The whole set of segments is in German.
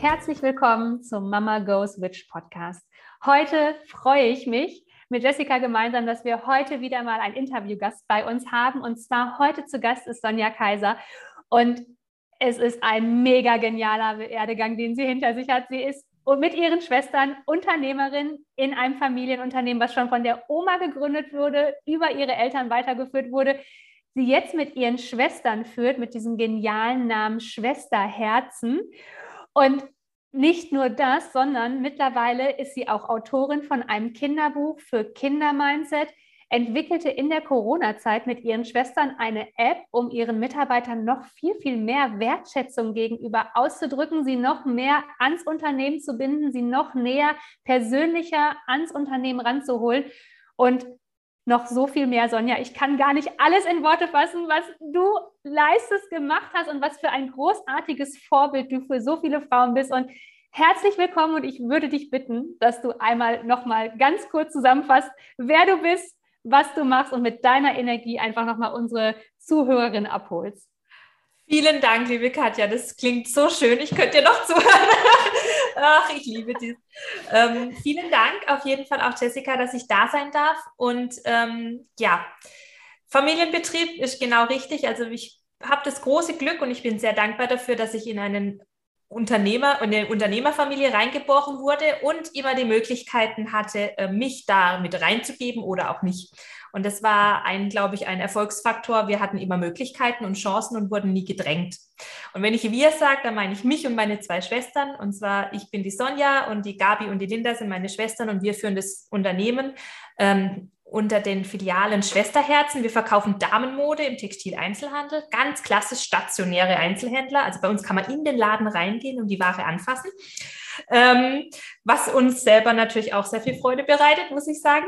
Herzlich willkommen zum Mama Goes Witch Podcast. Heute freue ich mich mit Jessica gemeinsam, dass wir heute wieder mal einen Interviewgast bei uns haben. Und zwar heute zu Gast ist Sonja Kaiser. Und es ist ein mega genialer Werdegang, den sie hinter sich hat. Sie ist mit ihren Schwestern Unternehmerin in einem Familienunternehmen, was schon von der Oma gegründet wurde, über ihre Eltern weitergeführt wurde sie jetzt mit ihren Schwestern führt, mit diesem genialen Namen Schwesterherzen. Und nicht nur das, sondern mittlerweile ist sie auch Autorin von einem Kinderbuch für Kindermindset, entwickelte in der Corona-Zeit mit ihren Schwestern eine App, um ihren Mitarbeitern noch viel, viel mehr Wertschätzung gegenüber auszudrücken, sie noch mehr ans Unternehmen zu binden, sie noch näher persönlicher ans Unternehmen ranzuholen. Und noch so viel mehr, Sonja. Ich kann gar nicht alles in Worte fassen, was du leistest, gemacht hast und was für ein großartiges Vorbild du für so viele Frauen bist. Und herzlich willkommen und ich würde dich bitten, dass du einmal noch mal ganz kurz zusammenfasst, wer du bist, was du machst und mit deiner Energie einfach noch mal unsere Zuhörerinnen abholst. Vielen Dank, liebe Katja. Das klingt so schön. Ich könnte dir noch zuhören. Ach, ich liebe dies. Ähm, vielen Dank auf jeden Fall auch, Jessica, dass ich da sein darf. Und ähm, ja, Familienbetrieb ist genau richtig. Also ich habe das große Glück und ich bin sehr dankbar dafür, dass ich in einen Unternehmer und eine Unternehmerfamilie reingeboren wurde und immer die Möglichkeiten hatte, äh, mich da mit reinzugeben oder auch nicht. Und das war ein, glaube ich, ein Erfolgsfaktor. Wir hatten immer Möglichkeiten und Chancen und wurden nie gedrängt. Und wenn ich wir sage, dann meine ich mich und meine zwei Schwestern. Und zwar, ich bin die Sonja und die Gabi und die Linda sind meine Schwestern und wir führen das Unternehmen. Ähm, unter den Filialen Schwesterherzen. Wir verkaufen Damenmode im Textileinzelhandel, ganz klassisch stationäre Einzelhändler. Also bei uns kann man in den Laden reingehen und die Ware anfassen, ähm, was uns selber natürlich auch sehr viel Freude bereitet, muss ich sagen.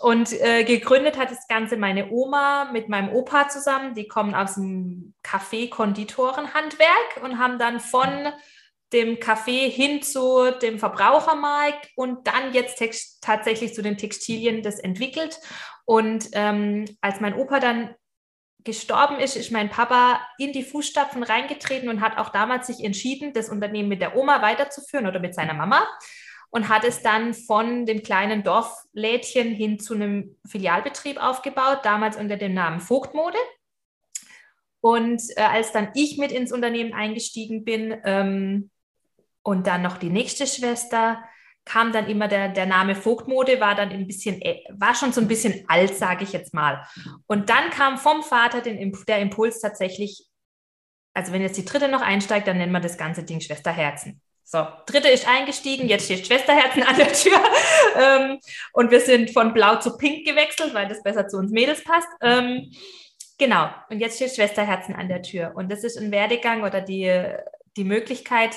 Und äh, gegründet hat das Ganze meine Oma mit meinem Opa zusammen. Die kommen aus dem Kaffee-Konditorenhandwerk und haben dann von dem Kaffee hin zu dem Verbrauchermarkt und dann jetzt tatsächlich zu den Textilien das entwickelt. Und ähm, als mein Opa dann gestorben ist, ist mein Papa in die Fußstapfen reingetreten und hat auch damals sich entschieden, das Unternehmen mit der Oma weiterzuführen oder mit seiner Mama und hat es dann von dem kleinen Dorflädchen hin zu einem Filialbetrieb aufgebaut, damals unter dem Namen Vogtmode. Und äh, als dann ich mit ins Unternehmen eingestiegen bin, ähm, und dann noch die nächste Schwester kam dann immer der, der Name Vogtmode, war dann ein bisschen, äh, war schon so ein bisschen alt, sage ich jetzt mal. Und dann kam vom Vater den, der Impuls tatsächlich, also wenn jetzt die dritte noch einsteigt, dann nennen wir das ganze Ding Schwesterherzen. So, dritte ist eingestiegen, jetzt steht Schwesterherzen an der Tür. Ähm, und wir sind von blau zu pink gewechselt, weil das besser zu uns Mädels passt. Ähm, genau, und jetzt steht Schwesterherzen an der Tür. Und das ist ein Werdegang oder die, die Möglichkeit,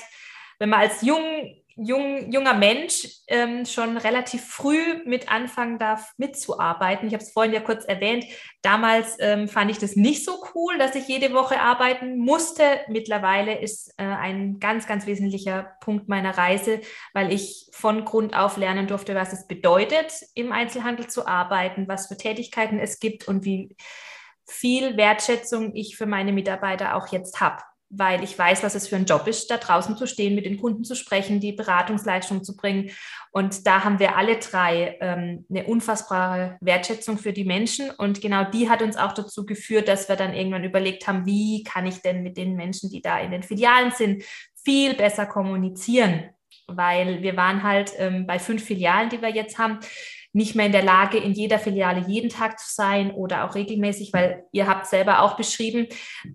wenn man als jung, jung, junger Mensch ähm, schon relativ früh mit anfangen darf, mitzuarbeiten. Ich habe es vorhin ja kurz erwähnt. Damals ähm, fand ich das nicht so cool, dass ich jede Woche arbeiten musste. Mittlerweile ist äh, ein ganz, ganz wesentlicher Punkt meiner Reise, weil ich von Grund auf lernen durfte, was es bedeutet, im Einzelhandel zu arbeiten, was für Tätigkeiten es gibt und wie viel Wertschätzung ich für meine Mitarbeiter auch jetzt habe weil ich weiß, was es für ein Job ist, da draußen zu stehen, mit den Kunden zu sprechen, die Beratungsleistung zu bringen. Und da haben wir alle drei ähm, eine unfassbare Wertschätzung für die Menschen. Und genau die hat uns auch dazu geführt, dass wir dann irgendwann überlegt haben, wie kann ich denn mit den Menschen, die da in den Filialen sind, viel besser kommunizieren. Weil wir waren halt ähm, bei fünf Filialen, die wir jetzt haben, nicht mehr in der Lage, in jeder Filiale jeden Tag zu sein oder auch regelmäßig, weil ihr habt selber auch beschrieben,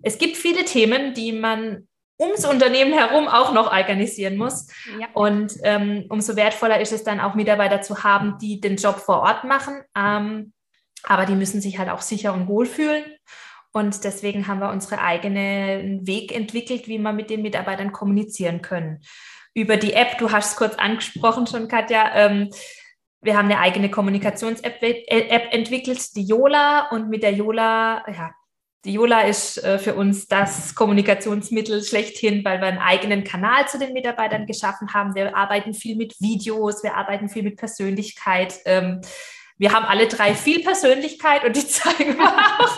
es gibt viele Themen, die man ums Unternehmen herum auch noch organisieren muss. Ja. Und ähm, umso wertvoller ist es dann auch Mitarbeiter zu haben, die den Job vor Ort machen. Ähm, aber die müssen sich halt auch sicher und wohl fühlen. Und deswegen haben wir unsere eigenen Weg entwickelt, wie wir mit den Mitarbeitern kommunizieren können. Über die App, du hast es kurz angesprochen schon, Katja, ähm, wir haben eine eigene Kommunikations-App äh, entwickelt, die Yola. Und mit der Yola, ja, die Yola ist äh, für uns das Kommunikationsmittel schlechthin, weil wir einen eigenen Kanal zu den Mitarbeitern geschaffen haben. Wir arbeiten viel mit Videos, wir arbeiten viel mit Persönlichkeit. Ähm, wir haben alle drei viel Persönlichkeit und die zeigen wir auch.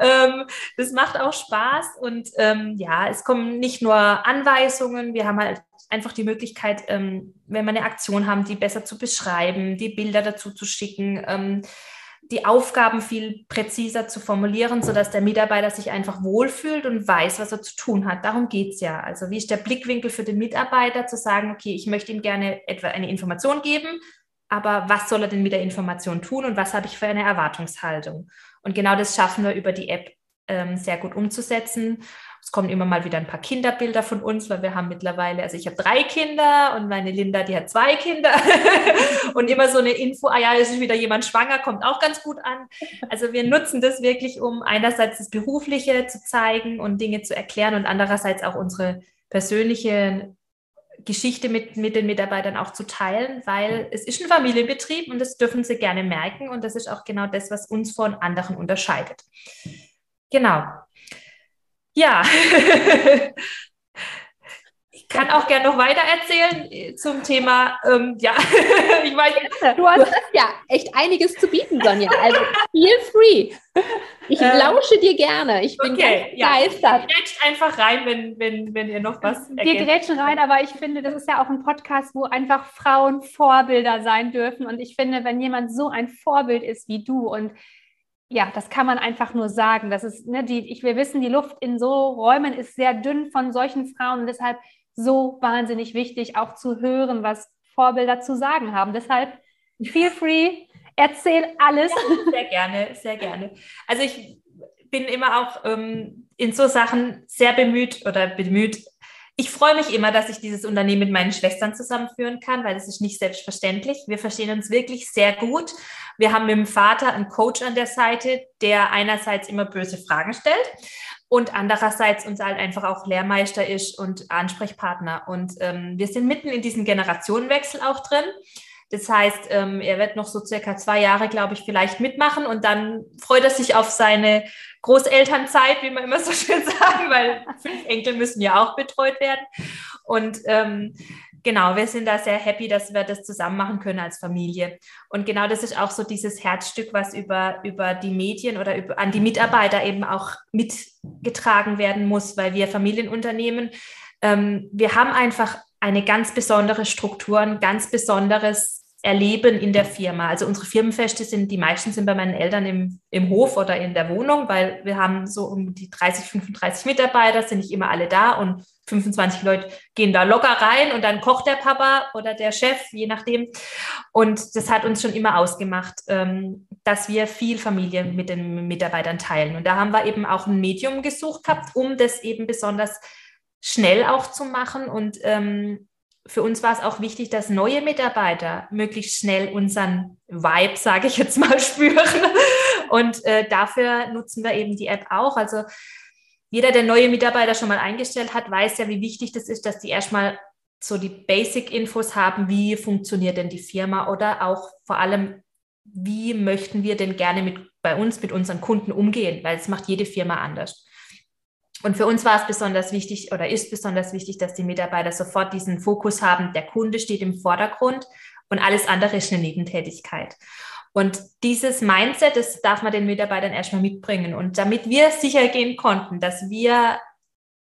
ähm, das macht auch Spaß und ähm, ja, es kommen nicht nur Anweisungen, wir haben halt einfach die Möglichkeit, ähm, wenn wir eine Aktion haben, die besser zu beschreiben, die Bilder dazu zu schicken, ähm, die Aufgaben viel präziser zu formulieren, sodass der Mitarbeiter sich einfach wohlfühlt und weiß, was er zu tun hat. Darum geht es ja. Also wie ist der Blickwinkel für den Mitarbeiter zu sagen, okay, ich möchte ihm gerne etwa eine Information geben, aber was soll er denn mit der Information tun und was habe ich für eine Erwartungshaltung? Und genau das schaffen wir über die App ähm, sehr gut umzusetzen. Es kommen immer mal wieder ein paar Kinderbilder von uns, weil wir haben mittlerweile, also ich habe drei Kinder und meine Linda, die hat zwei Kinder. und immer so eine Info, ah ja, es ist wieder jemand schwanger, kommt auch ganz gut an. Also wir nutzen das wirklich, um einerseits das Berufliche zu zeigen und Dinge zu erklären und andererseits auch unsere persönliche Geschichte mit, mit den Mitarbeitern auch zu teilen, weil es ist ein Familienbetrieb und das dürfen sie gerne merken und das ist auch genau das, was uns von anderen unterscheidet. Genau. Ja. ich kann auch gerne noch weiter erzählen zum Thema, ähm, ja, ich weiß, du hast ja echt einiges zu bieten, Sonja. Also feel free. Ich ähm, lausche dir gerne. Ich bin okay, ganz begeistert. Ja. Grätscht einfach rein, wenn, wenn, wenn ihr noch was Wir grätschen rein, aber ich finde, das ist ja auch ein Podcast, wo einfach Frauen Vorbilder sein dürfen. Und ich finde, wenn jemand so ein Vorbild ist wie du und ja, das kann man einfach nur sagen. Das ist, ne, die, ich, wir wissen, die Luft in so Räumen ist sehr dünn von solchen Frauen und deshalb so wahnsinnig wichtig, auch zu hören, was Vorbilder zu sagen haben. Deshalb feel free, erzähl alles. Ja, sehr gerne, sehr gerne. Also ich bin immer auch ähm, in so Sachen sehr bemüht oder bemüht, ich freue mich immer, dass ich dieses Unternehmen mit meinen Schwestern zusammenführen kann, weil es ist nicht selbstverständlich. Wir verstehen uns wirklich sehr gut. Wir haben mit dem Vater einen Coach an der Seite, der einerseits immer böse Fragen stellt und andererseits uns halt einfach auch Lehrmeister ist und Ansprechpartner. Und ähm, wir sind mitten in diesem Generationenwechsel auch drin. Das heißt, ähm, er wird noch so circa zwei Jahre, glaube ich, vielleicht mitmachen und dann freut er sich auf seine Großelternzeit, wie man immer so schön sagen, weil fünf Enkel müssen ja auch betreut werden. Und ähm, genau, wir sind da sehr happy, dass wir das zusammen machen können als Familie. Und genau das ist auch so dieses Herzstück, was über, über die Medien oder über, an die Mitarbeiter eben auch mitgetragen werden muss, weil wir Familienunternehmen, ähm, wir haben einfach eine ganz besondere Struktur, ein ganz besonderes erleben in der Firma. Also unsere Firmenfeste sind, die meisten sind bei meinen Eltern im, im Hof oder in der Wohnung, weil wir haben so um die 30, 35 Mitarbeiter, sind nicht immer alle da und 25 Leute gehen da locker rein und dann kocht der Papa oder der Chef, je nachdem. Und das hat uns schon immer ausgemacht, ähm, dass wir viel Familie mit den Mitarbeitern teilen. Und da haben wir eben auch ein Medium gesucht gehabt, um das eben besonders schnell auch zu machen und ähm, für uns war es auch wichtig, dass neue Mitarbeiter möglichst schnell unseren Vibe, sage ich jetzt mal, spüren. Und äh, dafür nutzen wir eben die App auch. Also jeder, der neue Mitarbeiter schon mal eingestellt hat, weiß ja, wie wichtig das ist, dass die erstmal so die Basic-Infos haben, wie funktioniert denn die Firma oder auch vor allem, wie möchten wir denn gerne mit, bei uns, mit unseren Kunden umgehen, weil es macht jede Firma anders. Und für uns war es besonders wichtig oder ist besonders wichtig, dass die Mitarbeiter sofort diesen Fokus haben, der Kunde steht im Vordergrund und alles andere ist eine Nebentätigkeit. Und dieses Mindset, das darf man den Mitarbeitern erstmal mitbringen. Und damit wir sicher gehen konnten, dass wir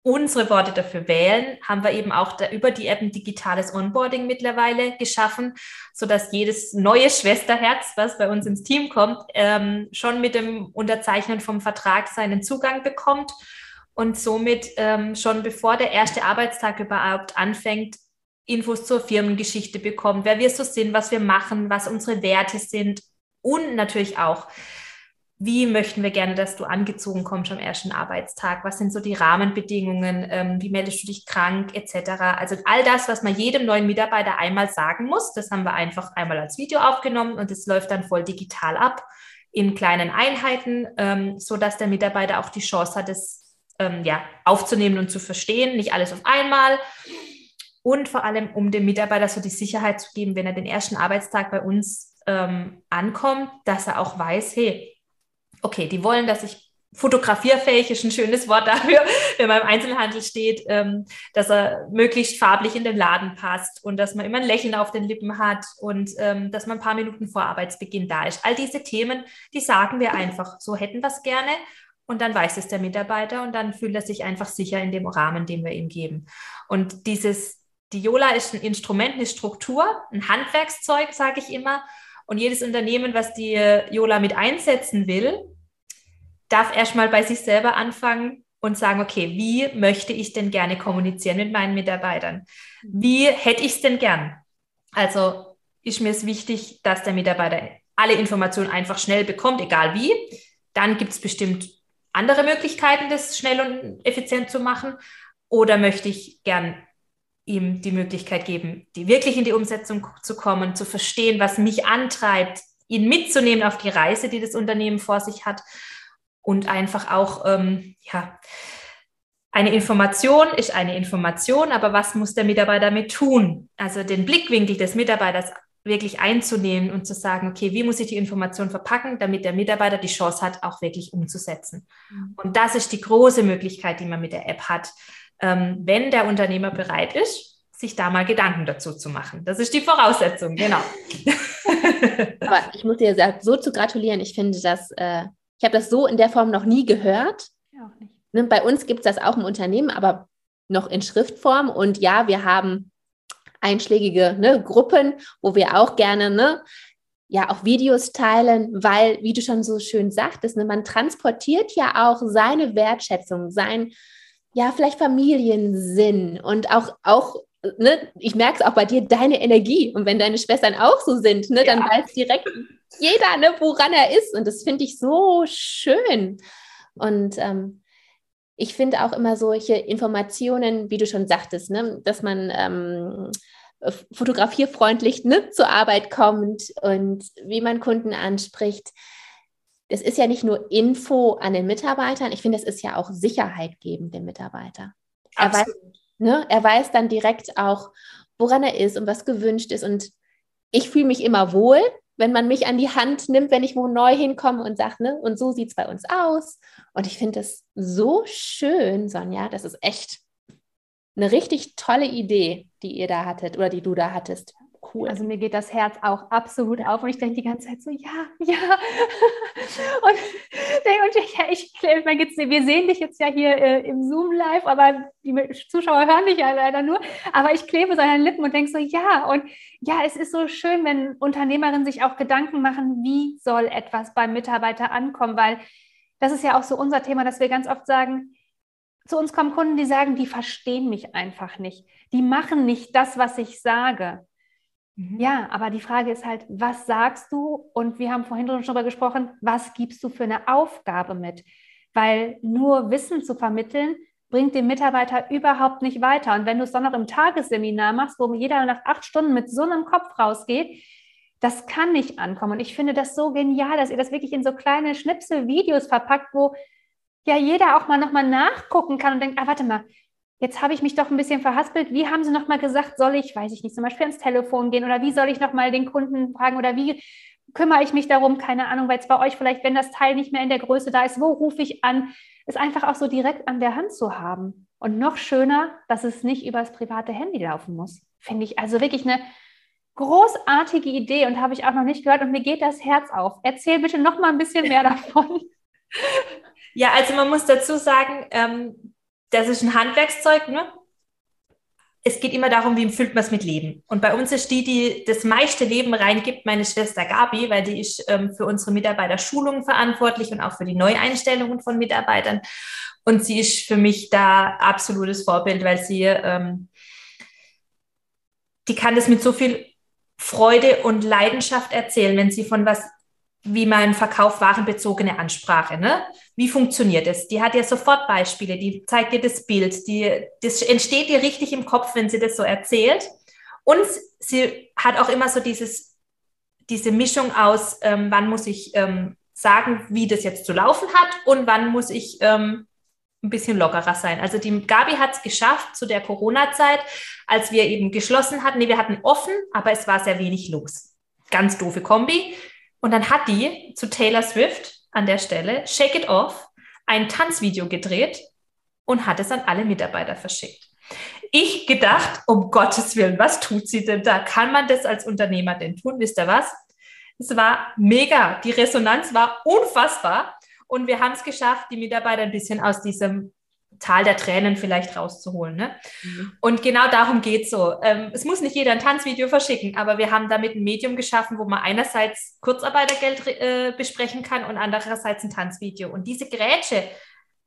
unsere Worte dafür wählen, haben wir eben auch über die App ein digitales Onboarding mittlerweile geschaffen, sodass jedes neue Schwesterherz, was bei uns ins Team kommt, ähm, schon mit dem Unterzeichnen vom Vertrag seinen Zugang bekommt und somit ähm, schon bevor der erste Arbeitstag überhaupt anfängt, Infos zur Firmengeschichte bekommt, wer wir so sind, was wir machen, was unsere Werte sind und natürlich auch, wie möchten wir gerne, dass du angezogen kommst am ersten Arbeitstag? Was sind so die Rahmenbedingungen? Ähm, wie meldest du dich krank, etc.? Also all das, was man jedem neuen Mitarbeiter einmal sagen muss, das haben wir einfach einmal als Video aufgenommen und es läuft dann voll digital ab in kleinen Einheiten, ähm, so der Mitarbeiter auch die Chance hat, es ähm, ja, aufzunehmen und zu verstehen, nicht alles auf einmal. Und vor allem, um dem Mitarbeiter so die Sicherheit zu geben, wenn er den ersten Arbeitstag bei uns ähm, ankommt, dass er auch weiß, hey, okay, die wollen, dass ich fotografierfähig ist ein schönes Wort dafür, wenn man im Einzelhandel steht, ähm, dass er möglichst farblich in den Laden passt und dass man immer ein Lächeln auf den Lippen hat und ähm, dass man ein paar Minuten vor Arbeitsbeginn da ist. All diese Themen, die sagen wir einfach, so hätten wir es gerne und dann weiß es der Mitarbeiter und dann fühlt er sich einfach sicher in dem Rahmen, den wir ihm geben. Und dieses, die Yola ist ein Instrument, eine Struktur, ein Handwerkszeug, sage ich immer, und jedes Unternehmen, was die Yola mit einsetzen will, darf erstmal bei sich selber anfangen und sagen, okay, wie möchte ich denn gerne kommunizieren mit meinen Mitarbeitern? Wie hätte ich es denn gern? Also ist mir es wichtig, dass der Mitarbeiter alle Informationen einfach schnell bekommt, egal wie. Dann gibt es bestimmt andere Möglichkeiten, das schnell und effizient zu machen. Oder möchte ich gern ihm die Möglichkeit geben, die wirklich in die Umsetzung zu kommen, zu verstehen, was mich antreibt, ihn mitzunehmen auf die Reise, die das Unternehmen vor sich hat und einfach auch, ähm, ja, eine Information ist eine Information, aber was muss der Mitarbeiter damit tun? Also den Blickwinkel des Mitarbeiters wirklich einzunehmen und zu sagen, okay, wie muss ich die Information verpacken, damit der Mitarbeiter die Chance hat, auch wirklich umzusetzen. Mhm. Und das ist die große Möglichkeit, die man mit der App hat, ähm, wenn der Unternehmer bereit ist, sich da mal Gedanken dazu zu machen. Das ist die Voraussetzung, genau. Aber ich muss dir so zu gratulieren. Ich finde das, äh, ich habe das so in der Form noch nie gehört. Ja, auch nicht. Ne, bei uns gibt es das auch im Unternehmen, aber noch in Schriftform. Und ja, wir haben einschlägige ne, Gruppen, wo wir auch gerne ne, ja auch Videos teilen, weil, wie du schon so schön sagtest, ne, man transportiert ja auch seine Wertschätzung, sein ja, vielleicht Familiensinn und auch, auch ne, ich merke es auch bei dir, deine Energie. Und wenn deine Schwestern auch so sind, ne, dann ja. weiß direkt jeder, ne, woran er ist. Und das finde ich so schön. Und ähm, ich finde auch immer solche Informationen, wie du schon sagtest, ne, dass man ähm, fotografierfreundlich ne, zur Arbeit kommt und wie man Kunden anspricht das ist ja nicht nur Info an den Mitarbeitern, ich finde, es ist ja auch Sicherheit geben dem Mitarbeiter. Er weiß, ne, er weiß dann direkt auch, woran er ist und was gewünscht ist. Und ich fühle mich immer wohl, wenn man mich an die Hand nimmt, wenn ich wo neu hinkomme und sagt, ne, und so sieht es bei uns aus. Und ich finde das so schön, Sonja, das ist echt eine richtig tolle Idee, die ihr da hattet oder die du da hattest cool. Also mir geht das Herz auch absolut auf und ich denke die ganze Zeit so, ja, ja. und, und ich, ich, ich wir sehen dich jetzt ja hier äh, im Zoom live, aber die Zuschauer hören dich ja leider nur. Aber ich klebe so an den Lippen und denke so, ja. Und ja, es ist so schön, wenn Unternehmerinnen sich auch Gedanken machen, wie soll etwas beim Mitarbeiter ankommen, weil das ist ja auch so unser Thema, dass wir ganz oft sagen, zu uns kommen Kunden, die sagen, die verstehen mich einfach nicht. Die machen nicht das, was ich sage. Mhm. Ja, aber die Frage ist halt, was sagst du? Und wir haben vorhin schon darüber gesprochen, was gibst du für eine Aufgabe mit? Weil nur Wissen zu vermitteln, bringt den Mitarbeiter überhaupt nicht weiter. Und wenn du es dann noch im Tagesseminar machst, wo jeder nach acht Stunden mit so einem Kopf rausgeht, das kann nicht ankommen. Und ich finde das so genial, dass ihr das wirklich in so kleine Schnipsel-Videos verpackt, wo ja jeder auch mal nochmal nachgucken kann und denkt, ah, warte mal, jetzt habe ich mich doch ein bisschen verhaspelt. Wie haben Sie nochmal gesagt, soll ich, weiß ich nicht, zum Beispiel ans Telefon gehen oder wie soll ich nochmal den Kunden fragen oder wie kümmere ich mich darum, keine Ahnung, weil es bei euch vielleicht, wenn das Teil nicht mehr in der Größe da ist, wo rufe ich an, es einfach auch so direkt an der Hand zu haben. Und noch schöner, dass es nicht übers private Handy laufen muss. Finde ich also wirklich eine großartige Idee und habe ich auch noch nicht gehört und mir geht das Herz auf. Erzähl bitte noch mal ein bisschen mehr davon. Ja, also man muss dazu sagen, ähm, das ist ein Handwerkszeug, ne? Es geht immer darum, wie füllt man es mit Leben. Und bei uns ist die, die das meiste Leben reingibt, meine Schwester Gabi, weil die ist ähm, für unsere Mitarbeiter Schulungen verantwortlich und auch für die Neueinstellungen von Mitarbeitern. Und sie ist für mich da absolutes Vorbild, weil sie, ähm, die kann das mit so viel Freude und Leidenschaft erzählen, wenn sie von was wie man verkauft warenbezogene Ansprache. Ne? Wie funktioniert es? Die hat ja sofort Beispiele, die zeigt dir das Bild, die, das entsteht dir richtig im Kopf, wenn sie das so erzählt. Und sie hat auch immer so dieses, diese Mischung aus, ähm, wann muss ich ähm, sagen, wie das jetzt zu laufen hat und wann muss ich ähm, ein bisschen lockerer sein. Also die Gabi hat es geschafft zu der Corona-Zeit, als wir eben geschlossen hatten. Nee, wir hatten offen, aber es war sehr wenig los. Ganz doofe Kombi. Und dann hat die zu Taylor Swift an der Stelle Shake It Off ein Tanzvideo gedreht und hat es an alle Mitarbeiter verschickt. Ich gedacht, um Gottes Willen, was tut sie denn da? Kann man das als Unternehmer denn tun? Wisst ihr was? Es war mega. Die Resonanz war unfassbar. Und wir haben es geschafft, die Mitarbeiter ein bisschen aus diesem Tal der Tränen vielleicht rauszuholen. Ne? Mhm. Und genau darum geht es so. Ähm, es muss nicht jeder ein Tanzvideo verschicken, aber wir haben damit ein Medium geschaffen, wo man einerseits Kurzarbeitergeld äh, besprechen kann und andererseits ein Tanzvideo. Und diese Grätsche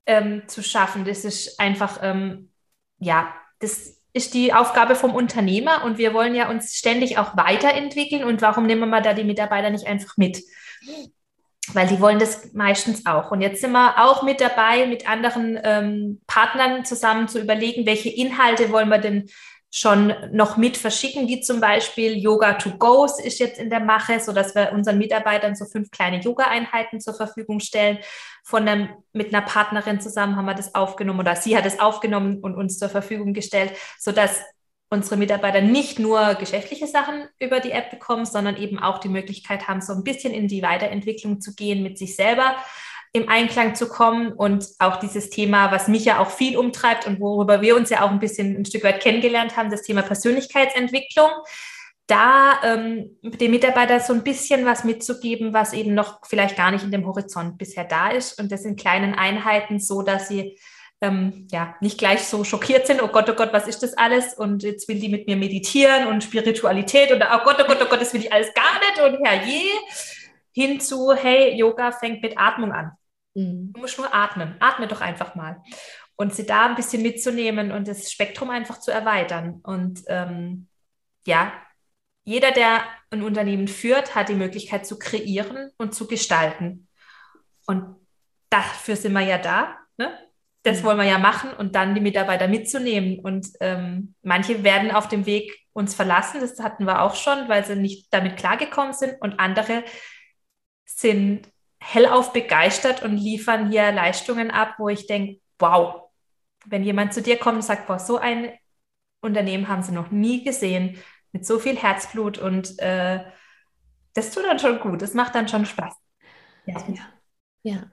ähm, zu schaffen, das ist einfach, ähm, ja, das ist die Aufgabe vom Unternehmer und wir wollen ja uns ständig auch weiterentwickeln. Und warum nehmen wir da die Mitarbeiter nicht einfach mit? Weil die wollen das meistens auch. Und jetzt sind wir auch mit dabei, mit anderen ähm, Partnern zusammen zu überlegen, welche Inhalte wollen wir denn schon noch mit verschicken, wie zum Beispiel Yoga to Goes ist jetzt in der Mache, so dass wir unseren Mitarbeitern so fünf kleine Yoga-Einheiten zur Verfügung stellen. Von einem, mit einer Partnerin zusammen haben wir das aufgenommen oder sie hat es aufgenommen und uns zur Verfügung gestellt, so dass unsere Mitarbeiter nicht nur geschäftliche Sachen über die App bekommen, sondern eben auch die Möglichkeit haben, so ein bisschen in die Weiterentwicklung zu gehen, mit sich selber im Einklang zu kommen. Und auch dieses Thema, was mich ja auch viel umtreibt und worüber wir uns ja auch ein bisschen ein Stück weit kennengelernt haben, das Thema Persönlichkeitsentwicklung, da ähm, dem Mitarbeiter so ein bisschen was mitzugeben, was eben noch vielleicht gar nicht in dem Horizont bisher da ist. Und das in kleinen Einheiten so, dass sie ähm, ja, nicht gleich so schockiert sind, oh Gott, oh Gott, was ist das alles? Und jetzt will die mit mir meditieren und Spiritualität und oh Gott, oh Gott, oh Gott, das will ich alles gar nicht und herrje, hinzu, hey, Yoga fängt mit Atmung an. Mhm. Du musst nur atmen, atme doch einfach mal. Und sie da ein bisschen mitzunehmen und das Spektrum einfach zu erweitern. Und ähm, ja, jeder, der ein Unternehmen führt, hat die Möglichkeit zu kreieren und zu gestalten. Und dafür sind wir ja da. Ne? Das mhm. wollen wir ja machen und dann die Mitarbeiter mitzunehmen. Und ähm, manche werden auf dem Weg uns verlassen, das hatten wir auch schon, weil sie nicht damit klargekommen sind. Und andere sind hellauf begeistert und liefern hier Leistungen ab, wo ich denke, wow, wenn jemand zu dir kommt und sagt, boah, so ein Unternehmen haben sie noch nie gesehen, mit so viel Herzblut und äh, das tut dann schon gut, das macht dann schon Spaß. Ja. ja.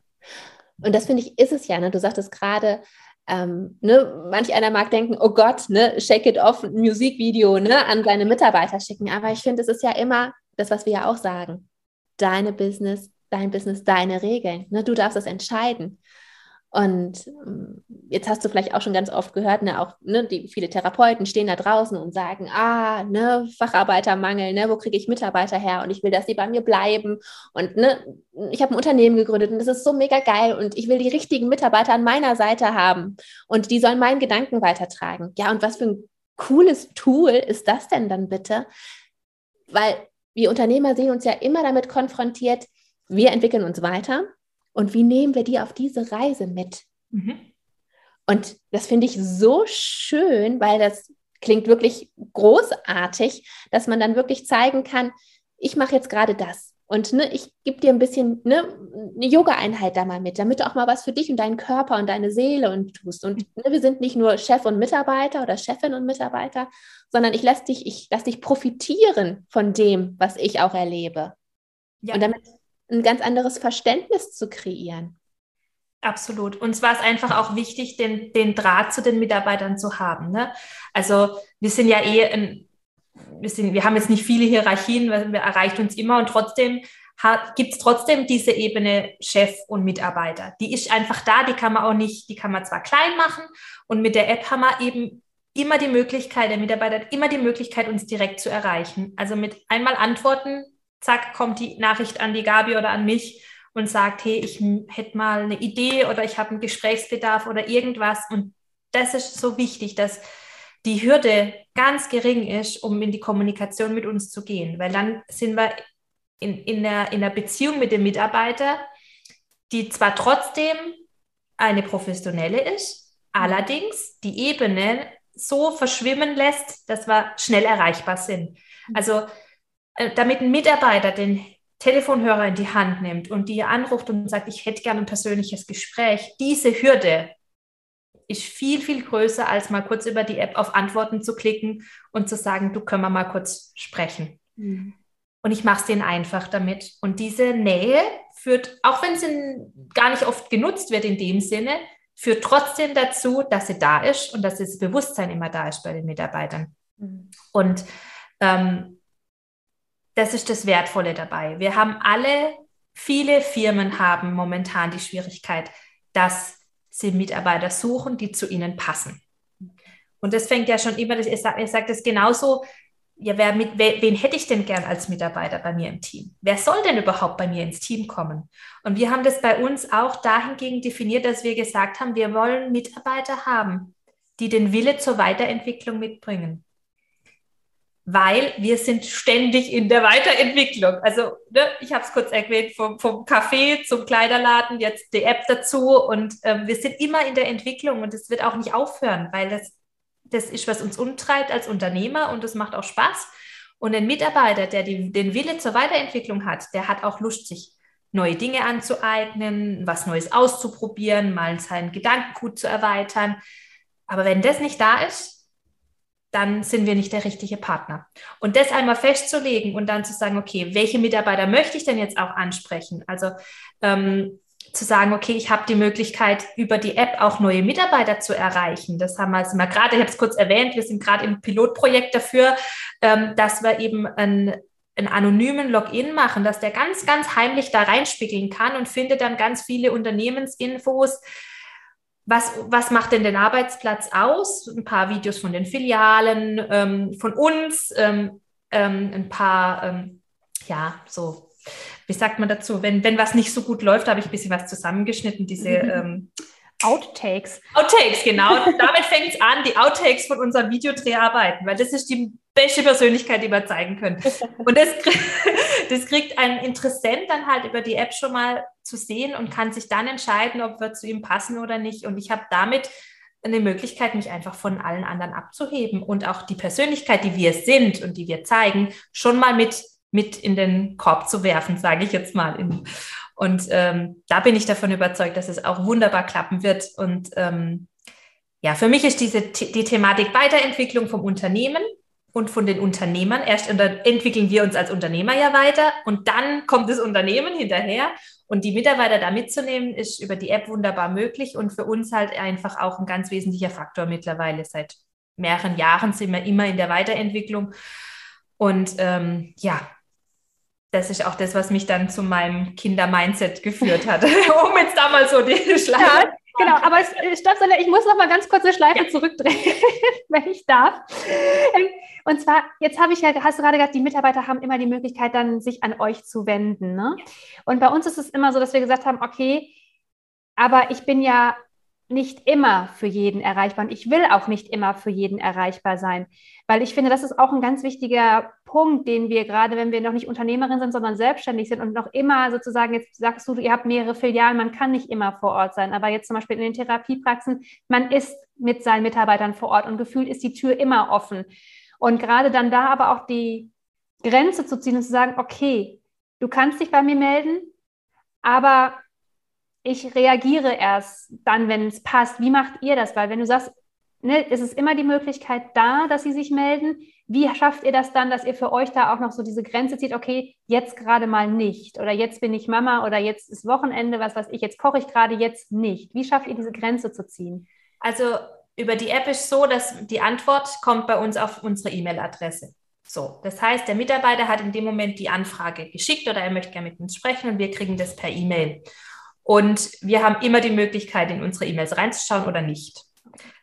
Und das finde ich, ist es ja. Ne? Du sagtest gerade, ähm, ne, manch einer mag denken, oh Gott, ne, shake it off, ein Musikvideo ne, an seine Mitarbeiter schicken. Aber ich finde, es ist ja immer das, was wir ja auch sagen. Deine Business, dein Business, deine Regeln. Ne? Du darfst es entscheiden. Und ähm, jetzt hast du vielleicht auch schon ganz oft gehört, ne, auch ne, die viele Therapeuten stehen da draußen und sagen, ah, ne, Facharbeitermangel, ne, wo kriege ich Mitarbeiter her? Und ich will, dass die bei mir bleiben. Und ne, ich habe ein Unternehmen gegründet und das ist so mega geil und ich will die richtigen Mitarbeiter an meiner Seite haben und die sollen meinen Gedanken weitertragen. Ja, und was für ein cooles Tool ist das denn dann bitte? Weil wir Unternehmer sehen uns ja immer damit konfrontiert, wir entwickeln uns weiter und wie nehmen wir die auf diese Reise mit? Mhm. Und das finde ich so schön, weil das klingt wirklich großartig, dass man dann wirklich zeigen kann, ich mache jetzt gerade das. Und ne, ich gebe dir ein bisschen ne, eine Yoga-Einheit da mal mit, damit du auch mal was für dich und deinen Körper und deine Seele und tust. Und ne, wir sind nicht nur Chef und Mitarbeiter oder Chefin und Mitarbeiter, sondern ich lasse dich, ich lass dich profitieren von dem, was ich auch erlebe. Ja. Und damit ein ganz anderes Verständnis zu kreieren. Absolut. Und zwar ist einfach auch wichtig, den, den Draht zu den Mitarbeitern zu haben. Ne? Also wir sind ja eh, ein, wir, sind, wir haben jetzt nicht viele Hierarchien, wir erreicht uns immer und trotzdem gibt es trotzdem diese Ebene Chef und Mitarbeiter. Die ist einfach da, die kann man auch nicht, die kann man zwar klein machen und mit der App haben wir eben immer die Möglichkeit, der Mitarbeiter hat immer die Möglichkeit, uns direkt zu erreichen. Also mit einmal antworten zack, kommt die Nachricht an die Gabi oder an mich und sagt, hey, ich hätte mal eine Idee oder ich habe einen Gesprächsbedarf oder irgendwas. Und das ist so wichtig, dass die Hürde ganz gering ist, um in die Kommunikation mit uns zu gehen, weil dann sind wir in, in, einer, in einer Beziehung mit dem Mitarbeiter, die zwar trotzdem eine professionelle ist, allerdings die Ebene so verschwimmen lässt, dass wir schnell erreichbar sind. Also äh, damit ein Mitarbeiter den Telefonhörer in die Hand nimmt und die anruft und sagt, ich hätte gerne ein persönliches Gespräch, diese Hürde ist viel, viel größer, als mal kurz über die App auf Antworten zu klicken und zu sagen, du können wir mal kurz sprechen. Mhm. Und ich mache es denen einfach damit. Und diese Nähe führt, auch wenn sie gar nicht oft genutzt wird in dem Sinne, führt trotzdem dazu, dass sie da ist und dass das Bewusstsein immer da ist bei den Mitarbeitern. Mhm. Und ähm, das ist das Wertvolle dabei. Wir haben alle, viele Firmen haben momentan die Schwierigkeit, dass sie Mitarbeiter suchen, die zu ihnen passen. Und das fängt ja schon immer, ihr sagt, ihr sagt es genauso, ja, wer mit, wen hätte ich denn gern als Mitarbeiter bei mir im Team? Wer soll denn überhaupt bei mir ins Team kommen? Und wir haben das bei uns auch dahingegen definiert, dass wir gesagt haben, wir wollen Mitarbeiter haben, die den Wille zur Weiterentwicklung mitbringen. Weil wir sind ständig in der Weiterentwicklung. Also, ne, ich habe es kurz erwähnt, vom, vom Café zum Kleiderladen, jetzt die App dazu. Und äh, wir sind immer in der Entwicklung und es wird auch nicht aufhören, weil das das ist, was uns umtreibt als Unternehmer und das macht auch Spaß. Und ein Mitarbeiter, der die, den Wille zur Weiterentwicklung hat, der hat auch Lust, sich neue Dinge anzueignen, was Neues auszuprobieren, mal seinen Gedankengut zu erweitern. Aber wenn das nicht da ist, dann sind wir nicht der richtige Partner. Und das einmal festzulegen und dann zu sagen, okay, welche Mitarbeiter möchte ich denn jetzt auch ansprechen? Also ähm, zu sagen, okay, ich habe die Möglichkeit, über die App auch neue Mitarbeiter zu erreichen. Das haben wir, also mal gerade, ich habe es kurz erwähnt, wir sind gerade im Pilotprojekt dafür, ähm, dass wir eben einen, einen anonymen Login machen, dass der ganz, ganz heimlich da reinspiegeln kann und findet dann ganz viele Unternehmensinfos. Was, was macht denn den Arbeitsplatz aus? Ein paar Videos von den Filialen, ähm, von uns, ähm, ähm ein paar, ähm, ja, so wie sagt man dazu, wenn, wenn was nicht so gut läuft, habe ich ein bisschen was zusammengeschnitten, diese ähm, Outtakes. Outtakes, genau. Damit fängt es an, die Outtakes von unseren Videodreharbeiten, weil das ist die beste Persönlichkeit, die wir zeigen können. Und das, das kriegt ein Interessent dann halt über die App schon mal zu sehen und kann sich dann entscheiden, ob wir zu ihm passen oder nicht. Und ich habe damit eine Möglichkeit, mich einfach von allen anderen abzuheben und auch die Persönlichkeit, die wir sind und die wir zeigen, schon mal mit mit in den Korb zu werfen, sage ich jetzt mal. Und ähm, da bin ich davon überzeugt, dass es auch wunderbar klappen wird. Und ähm, ja, für mich ist diese die Thematik Weiterentwicklung vom Unternehmen und von den Unternehmern. Erst entwickeln wir uns als Unternehmer ja weiter und dann kommt das Unternehmen hinterher. Und die Mitarbeiter da mitzunehmen, ist über die App wunderbar möglich und für uns halt einfach auch ein ganz wesentlicher Faktor mittlerweile. Seit mehreren Jahren sind wir immer in der Weiterentwicklung. Und ähm, ja, das ist auch das, was mich dann zu meinem Kinder-Mindset geführt hat, um jetzt da mal so die Schleife. Ja, genau, aber stopp, ich muss noch mal ganz kurz eine Schleife ja. zurückdrehen, wenn ich darf. Ähm, und zwar, jetzt habe ich ja, hast du gerade gesagt, die Mitarbeiter haben immer die Möglichkeit, dann sich an euch zu wenden. Ne? Und bei uns ist es immer so, dass wir gesagt haben, okay, aber ich bin ja nicht immer für jeden erreichbar und ich will auch nicht immer für jeden erreichbar sein, weil ich finde, das ist auch ein ganz wichtiger Punkt, den wir gerade, wenn wir noch nicht Unternehmerin sind, sondern selbstständig sind und noch immer sozusagen, jetzt sagst du, ihr habt mehrere Filialen, man kann nicht immer vor Ort sein, aber jetzt zum Beispiel in den Therapiepraxen, man ist mit seinen Mitarbeitern vor Ort und gefühlt ist die Tür immer offen. Und gerade dann da aber auch die Grenze zu ziehen und zu sagen, okay, du kannst dich bei mir melden, aber ich reagiere erst dann, wenn es passt. Wie macht ihr das? Weil wenn du sagst, ne, es ist immer die Möglichkeit da, dass sie sich melden. Wie schafft ihr das dann, dass ihr für euch da auch noch so diese Grenze zieht, okay, jetzt gerade mal nicht oder jetzt bin ich Mama oder jetzt ist Wochenende, was weiß ich, jetzt koche ich gerade, jetzt nicht. Wie schafft ihr diese Grenze zu ziehen? Also über die App ist so, dass die Antwort kommt bei uns auf unsere E-Mail-Adresse. So, das heißt, der Mitarbeiter hat in dem Moment die Anfrage geschickt oder er möchte gerne mit uns sprechen und wir kriegen das per E-Mail. Und wir haben immer die Möglichkeit, in unsere E-Mails reinzuschauen oder nicht.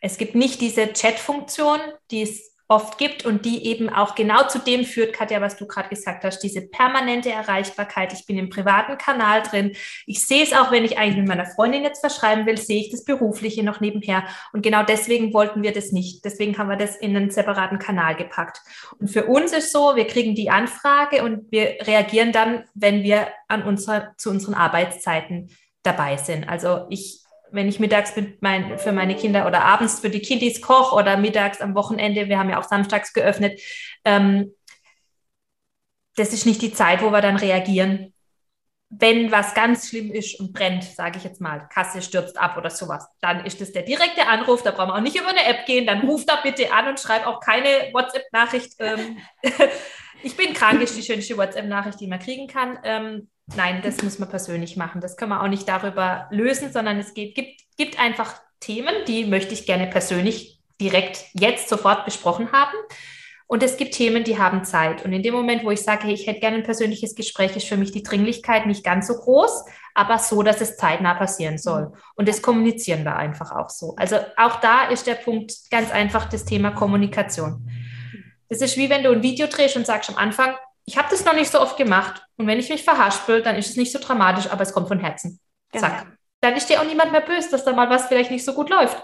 Es gibt nicht diese Chat-Funktion, die es oft gibt und die eben auch genau zu dem führt, Katja, was du gerade gesagt hast, diese permanente Erreichbarkeit. Ich bin im privaten Kanal drin. Ich sehe es auch, wenn ich eigentlich mit meiner Freundin jetzt verschreiben will, sehe ich das Berufliche noch nebenher. Und genau deswegen wollten wir das nicht. Deswegen haben wir das in einen separaten Kanal gepackt. Und für uns ist so, wir kriegen die Anfrage und wir reagieren dann, wenn wir an unserer, zu unseren Arbeitszeiten dabei sind. Also ich wenn ich mittags mit mein, für meine Kinder oder abends für die Kiddies koche oder mittags am Wochenende, wir haben ja auch samstags geöffnet, ähm, das ist nicht die Zeit, wo wir dann reagieren. Wenn was ganz schlimm ist und brennt, sage ich jetzt mal, Kasse stürzt ab oder sowas, dann ist das der direkte Anruf, da brauchen wir auch nicht über eine App gehen, dann ruft da bitte an und schreibt auch keine WhatsApp-Nachricht. Ähm, ich bin krank, ist die schönste WhatsApp-Nachricht, die man kriegen kann. Ähm, nein, das muss man persönlich machen. Das können wir auch nicht darüber lösen, sondern es geht, gibt, gibt einfach Themen, die möchte ich gerne persönlich direkt jetzt sofort besprochen haben. Und es gibt Themen, die haben Zeit. Und in dem Moment, wo ich sage, hey, ich hätte gerne ein persönliches Gespräch, ist für mich die Dringlichkeit nicht ganz so groß, aber so, dass es zeitnah passieren soll. Und das kommunizieren wir einfach auch so. Also auch da ist der Punkt ganz einfach das Thema Kommunikation. Das ist wie wenn du ein Video drehst und sagst am Anfang, ich habe das noch nicht so oft gemacht. Und wenn ich mich verhaspel, dann ist es nicht so dramatisch, aber es kommt von Herzen. Genau. Zack. Dann ist dir auch niemand mehr böse, dass da mal was vielleicht nicht so gut läuft.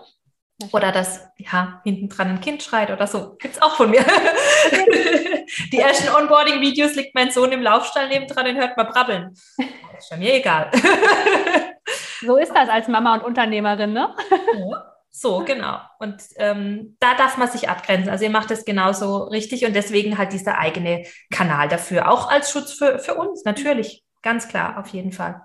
Oder dass, ja, hinten dran ein Kind schreit oder so. Gibt es auch von mir. Die ersten Onboarding-Videos liegt mein Sohn im Laufstall neben dran und hört mal brabbeln. Ist mir egal. so ist das als Mama und Unternehmerin, ne? Ja. So, genau. Und ähm, da darf man sich abgrenzen. Also ihr macht das genauso richtig und deswegen halt dieser eigene Kanal dafür. Auch als Schutz für, für uns, natürlich. Ganz klar, auf jeden Fall.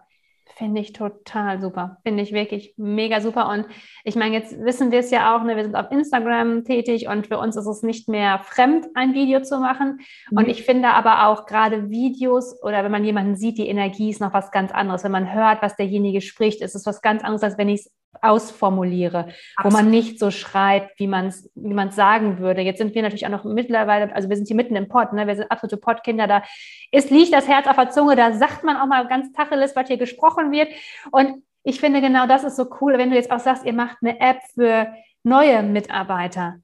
Finde ich total super. Finde ich wirklich mega super. Und ich meine, jetzt wissen wir es ja auch, ne, wir sind auf Instagram tätig und für uns ist es nicht mehr fremd, ein Video zu machen. Mhm. Und ich finde aber auch gerade Videos oder wenn man jemanden sieht, die Energie ist noch was ganz anderes. Wenn man hört, was derjenige spricht, ist es was ganz anderes, als wenn ich es ausformuliere, Absolut. wo man nicht so schreibt, wie man es wie man's sagen würde. Jetzt sind wir natürlich auch noch mittlerweile, also wir sind hier mitten im Pott, ne? wir sind absolute Pottkinder, da ist, liegt das Herz auf der Zunge, da sagt man auch mal ganz tacheles, was hier gesprochen wird. Und ich finde genau das ist so cool, wenn du jetzt auch sagst, ihr macht eine App für neue Mitarbeiter.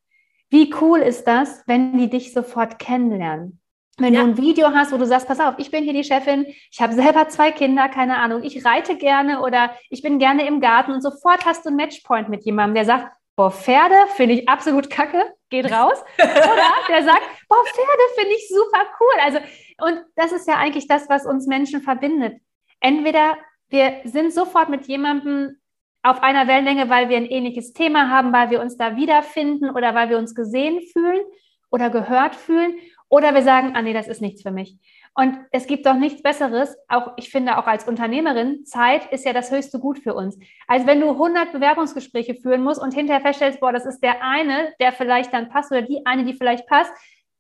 Wie cool ist das, wenn die dich sofort kennenlernen? Wenn ja. du ein Video hast, wo du sagst, pass auf, ich bin hier die Chefin, ich habe selber zwei Kinder, keine Ahnung, ich reite gerne oder ich bin gerne im Garten und sofort hast du ein Matchpoint mit jemandem, der sagt, boah, Pferde finde ich absolut kacke, geht raus. oder der sagt, boah, Pferde finde ich super cool. Also, und das ist ja eigentlich das, was uns Menschen verbindet. Entweder wir sind sofort mit jemandem auf einer Wellenlänge, weil wir ein ähnliches Thema haben, weil wir uns da wiederfinden oder weil wir uns gesehen fühlen oder gehört fühlen. Oder wir sagen, ah nee, das ist nichts für mich. Und es gibt doch nichts Besseres, auch ich finde auch als Unternehmerin, Zeit ist ja das höchste Gut für uns. Als wenn du 100 Bewerbungsgespräche führen musst und hinterher feststellst, boah, das ist der eine, der vielleicht dann passt oder die eine, die vielleicht passt,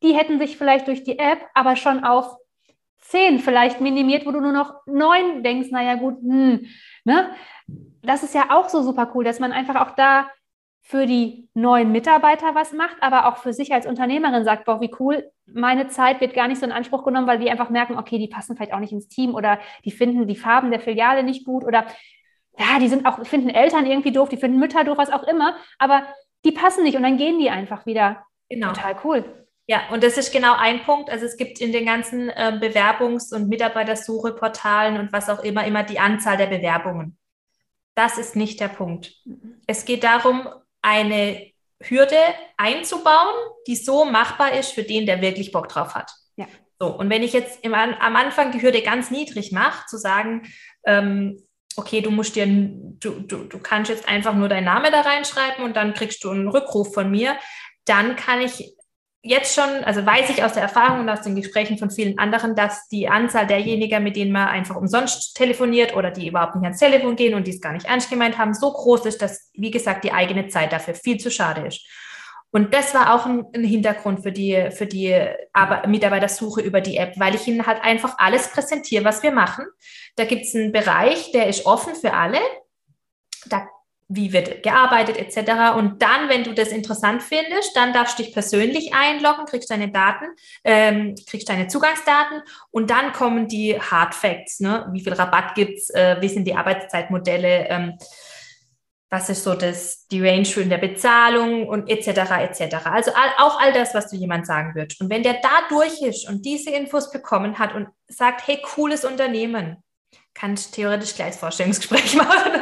die hätten sich vielleicht durch die App aber schon auf zehn vielleicht minimiert, wo du nur noch neun denkst, naja gut, hm, ne? Das ist ja auch so super cool, dass man einfach auch da für die neuen Mitarbeiter was macht, aber auch für sich als Unternehmerin sagt, boah, wie cool, meine Zeit wird gar nicht so in Anspruch genommen, weil die einfach merken, okay, die passen vielleicht auch nicht ins Team oder die finden die Farben der Filiale nicht gut oder ja, die sind auch, finden Eltern irgendwie doof, die finden Mütter doof, was auch immer, aber die passen nicht und dann gehen die einfach wieder. Genau. Total cool. Ja, und das ist genau ein Punkt. Also es gibt in den ganzen äh, Bewerbungs- und Mitarbeitersucheportalen und was auch immer immer die Anzahl der Bewerbungen. Das ist nicht der Punkt. Mhm. Es geht darum, eine Hürde einzubauen, die so machbar ist für den, der wirklich Bock drauf hat. Ja. So, und wenn ich jetzt im, am Anfang die Hürde ganz niedrig mache, zu sagen, ähm, okay, du musst dir, du, du, du kannst jetzt einfach nur deinen Namen da reinschreiben und dann kriegst du einen Rückruf von mir, dann kann ich jetzt schon, also weiß ich aus der Erfahrung und aus den Gesprächen von vielen anderen, dass die Anzahl derjenigen, mit denen man einfach umsonst telefoniert oder die überhaupt nicht ans Telefon gehen und die es gar nicht ernst gemeint haben, so groß ist, dass, wie gesagt, die eigene Zeit dafür viel zu schade ist. Und das war auch ein, ein Hintergrund für die, für die Mitarbeitersuche über die App, weil ich ihnen halt einfach alles präsentiere, was wir machen. Da gibt es einen Bereich, der ist offen für alle. Da wie wird gearbeitet etc. Und dann, wenn du das interessant findest, dann darfst du dich persönlich einloggen, kriegst deine Daten, ähm, kriegst deine Zugangsdaten und dann kommen die Hard Facts. Ne? Wie viel Rabatt gibt's? Äh, wie sind die Arbeitszeitmodelle? Ähm, was ist so das, die Range in der Bezahlung und etc. etc. Also all, auch all das, was du jemand sagen würdest. Und wenn der da durch ist und diese Infos bekommen hat und sagt, hey, cooles Unternehmen, kannst theoretisch gleich das Vorstellungsgespräch machen,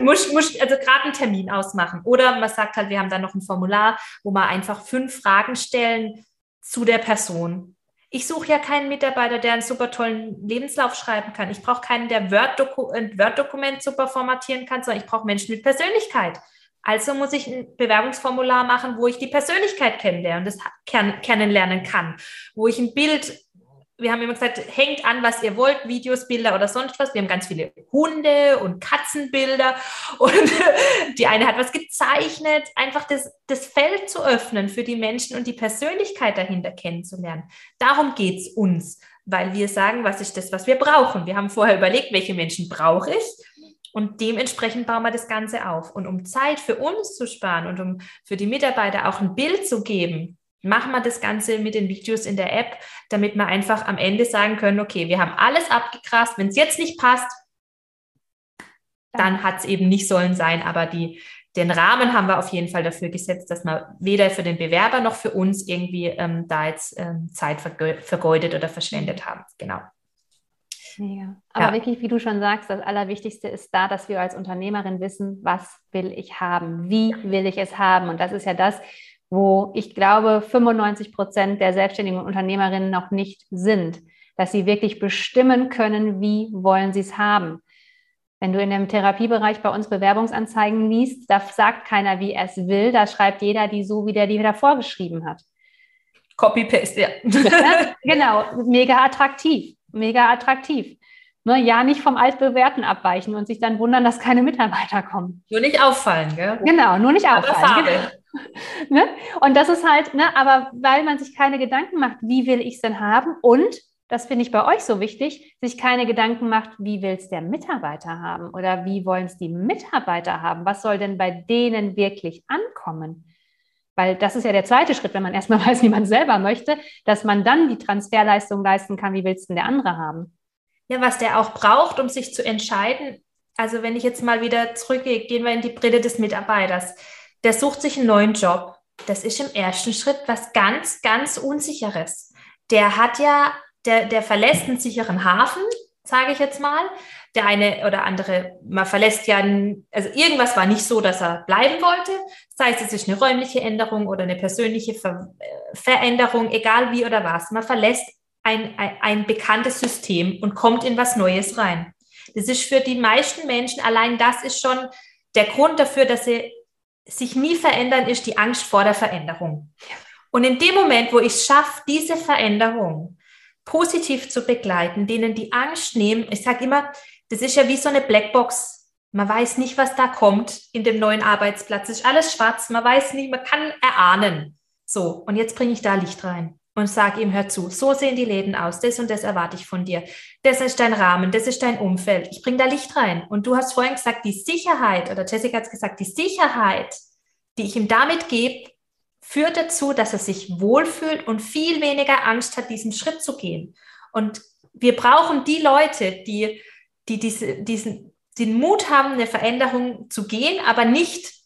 muss, muss also gerade einen Termin ausmachen. Oder man sagt halt, wir haben dann noch ein Formular, wo man einfach fünf Fragen stellen zu der Person. Ich suche ja keinen Mitarbeiter, der einen super tollen Lebenslauf schreiben kann. Ich brauche keinen, der Word-Dokument super formatieren kann, sondern ich brauche Menschen mit Persönlichkeit. Also muss ich ein Bewerbungsformular machen, wo ich die Persönlichkeit kennenlernen, das kennenlernen kann, wo ich ein Bild wir haben immer gesagt, hängt an, was ihr wollt, Videos, Bilder oder sonst was. Wir haben ganz viele Hunde und Katzenbilder und die eine hat was gezeichnet. Einfach das, das Feld zu öffnen für die Menschen und die Persönlichkeit dahinter kennenzulernen. Darum geht es uns, weil wir sagen, was ist das, was wir brauchen. Wir haben vorher überlegt, welche Menschen brauche ich und dementsprechend bauen wir das Ganze auf. Und um Zeit für uns zu sparen und um für die Mitarbeiter auch ein Bild zu geben, machen wir das Ganze mit den Videos in der App, damit wir einfach am Ende sagen können, okay, wir haben alles abgegrast, wenn es jetzt nicht passt, dann hat es eben nicht sollen sein, aber die, den Rahmen haben wir auf jeden Fall dafür gesetzt, dass man weder für den Bewerber noch für uns irgendwie ähm, da jetzt ähm, Zeit vergeudet oder verschwendet haben. Genau. Mega. Aber ja. wirklich, wie du schon sagst, das Allerwichtigste ist da, dass wir als Unternehmerin wissen, was will ich haben, wie will ich es haben. Und das ist ja das, wo ich glaube, 95 Prozent der selbstständigen Unternehmerinnen noch nicht sind, dass sie wirklich bestimmen können, wie wollen sie es haben. Wenn du in dem Therapiebereich bei uns Bewerbungsanzeigen liest, da sagt keiner, wie er es will, da schreibt jeder die so, wie der die davor geschrieben hat. Copy-Paste, ja. genau, mega attraktiv, mega attraktiv. Ne, ja, nicht vom Altbewährten abweichen und sich dann wundern, dass keine Mitarbeiter kommen. Nur nicht auffallen, gell? Genau, nur nicht auffallen. Genau. ne? Und das ist halt, ne, aber weil man sich keine Gedanken macht, wie will ich es denn haben? Und, das finde ich bei euch so wichtig, sich keine Gedanken macht, wie will es der Mitarbeiter haben oder wie wollen es die Mitarbeiter haben? Was soll denn bei denen wirklich ankommen? Weil das ist ja der zweite Schritt, wenn man erstmal weiß, wie man selber möchte, dass man dann die Transferleistung leisten kann, wie willst denn der andere haben? Ja, was der auch braucht, um sich zu entscheiden. Also wenn ich jetzt mal wieder zurückgehe, gehen wir in die Brille des Mitarbeiters der sucht sich einen neuen Job. Das ist im ersten Schritt was ganz, ganz Unsicheres. Der hat ja, der, der verlässt einen sicheren Hafen, sage ich jetzt mal. Der eine oder andere, man verlässt ja, also irgendwas war nicht so, dass er bleiben wollte. Sei es, es ist eine räumliche Änderung oder eine persönliche Ver äh, Veränderung, egal wie oder was. Man verlässt ein, ein, bekanntes System und kommt in was Neues rein. Das ist für die meisten Menschen, allein das ist schon der Grund dafür, dass sie sich nie verändern, ist die Angst vor der Veränderung. Und in dem Moment, wo ich es schaffe, diese Veränderung positiv zu begleiten, denen die Angst nehmen, ich sage immer, das ist ja wie so eine Blackbox. Man weiß nicht, was da kommt in dem neuen Arbeitsplatz. Es ist alles schwarz. Man weiß nicht, man kann erahnen. So, und jetzt bringe ich da Licht rein und sage ihm, hör zu, so sehen die Läden aus, das und das erwarte ich von dir. Das ist dein Rahmen, das ist dein Umfeld. Ich bringe da Licht rein. Und du hast vorhin gesagt, die Sicherheit, oder Jessica hat es gesagt, die Sicherheit, die ich ihm damit gebe, führt dazu, dass er sich wohlfühlt und viel weniger Angst hat, diesen Schritt zu gehen. Und wir brauchen die Leute, die, die diese, diesen, den Mut haben, eine Veränderung zu gehen, aber nicht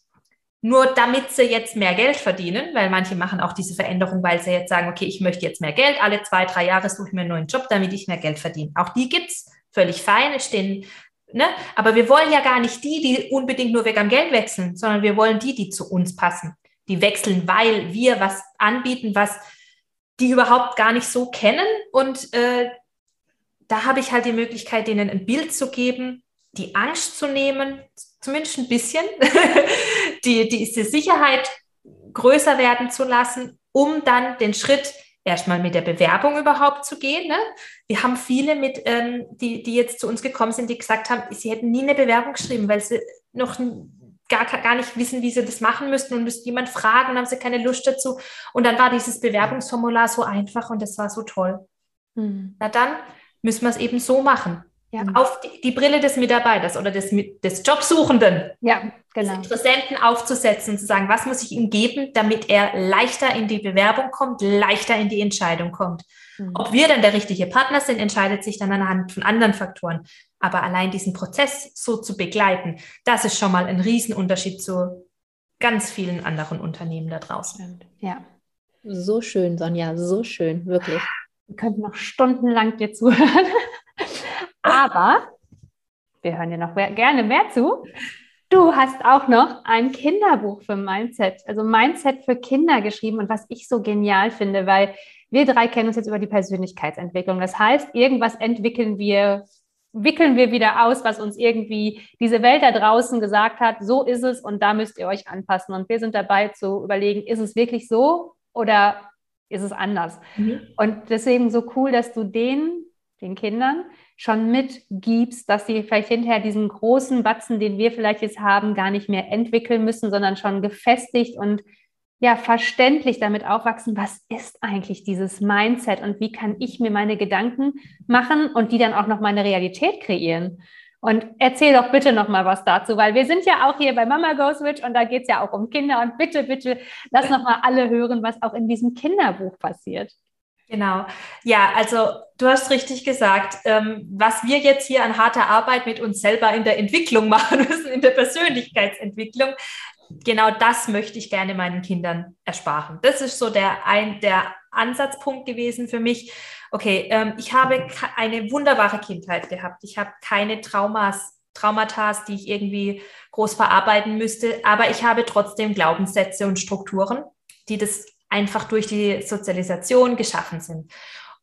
nur damit sie jetzt mehr Geld verdienen, weil manche machen auch diese Veränderung, weil sie jetzt sagen, okay, ich möchte jetzt mehr Geld, alle zwei, drei Jahre suche ich mir einen neuen Job, damit ich mehr Geld verdiene. Auch die gibt es, völlig fein, stehen, ne? aber wir wollen ja gar nicht die, die unbedingt nur weg am Geld wechseln, sondern wir wollen die, die zu uns passen, die wechseln, weil wir was anbieten, was die überhaupt gar nicht so kennen und äh, da habe ich halt die Möglichkeit, denen ein Bild zu geben, die Angst zu nehmen, zumindest ein bisschen, die, diese Sicherheit größer werden zu lassen, um dann den Schritt erstmal mit der Bewerbung überhaupt zu gehen. Ne? Wir haben viele, mit, ähm, die, die jetzt zu uns gekommen sind, die gesagt haben, sie hätten nie eine Bewerbung geschrieben, weil sie noch gar, gar nicht wissen, wie sie das machen müssten und müssten jemand fragen und haben sie keine Lust dazu. Und dann war dieses Bewerbungsformular so einfach und das war so toll. Mhm. Na dann müssen wir es eben so machen. Ja. auf die, die, Brille des Mitarbeiters oder des, des Jobsuchenden, ja, genau. des Interessenten aufzusetzen und zu sagen, was muss ich ihm geben, damit er leichter in die Bewerbung kommt, leichter in die Entscheidung kommt. Mhm. Ob wir dann der richtige Partner sind, entscheidet sich dann anhand von anderen Faktoren. Aber allein diesen Prozess so zu begleiten, das ist schon mal ein Riesenunterschied zu ganz vielen anderen Unternehmen da draußen. Ja. So schön, Sonja, so schön, wirklich. Wir könnten noch stundenlang dir zuhören. Aber wir hören dir noch gerne mehr zu. Du hast auch noch ein Kinderbuch für Mindset, also Mindset für Kinder geschrieben und was ich so genial finde, weil wir drei kennen uns jetzt über die Persönlichkeitsentwicklung. Das heißt, irgendwas entwickeln wir, wickeln wir wieder aus, was uns irgendwie diese Welt da draußen gesagt hat, so ist es und da müsst ihr euch anpassen. Und wir sind dabei zu überlegen, ist es wirklich so oder ist es anders? Mhm. Und deswegen so cool, dass du den, den Kindern, schon mitgibst, dass sie vielleicht hinterher diesen großen Batzen, den wir vielleicht jetzt haben, gar nicht mehr entwickeln müssen, sondern schon gefestigt und ja, verständlich damit aufwachsen, was ist eigentlich dieses Mindset und wie kann ich mir meine Gedanken machen und die dann auch noch meine Realität kreieren. Und erzähl doch bitte noch mal was dazu, weil wir sind ja auch hier bei Mama Goes Rich und da geht es ja auch um Kinder und bitte, bitte lass noch mal alle hören, was auch in diesem Kinderbuch passiert. Genau. Ja, also du hast richtig gesagt, ähm, was wir jetzt hier an harter Arbeit mit uns selber in der Entwicklung machen müssen, in der Persönlichkeitsentwicklung, genau das möchte ich gerne meinen Kindern ersparen. Das ist so der, ein, der Ansatzpunkt gewesen für mich. Okay, ähm, ich habe eine wunderbare Kindheit gehabt. Ich habe keine Traumas, Traumata, die ich irgendwie groß verarbeiten müsste, aber ich habe trotzdem Glaubenssätze und Strukturen, die das einfach durch die Sozialisation geschaffen sind.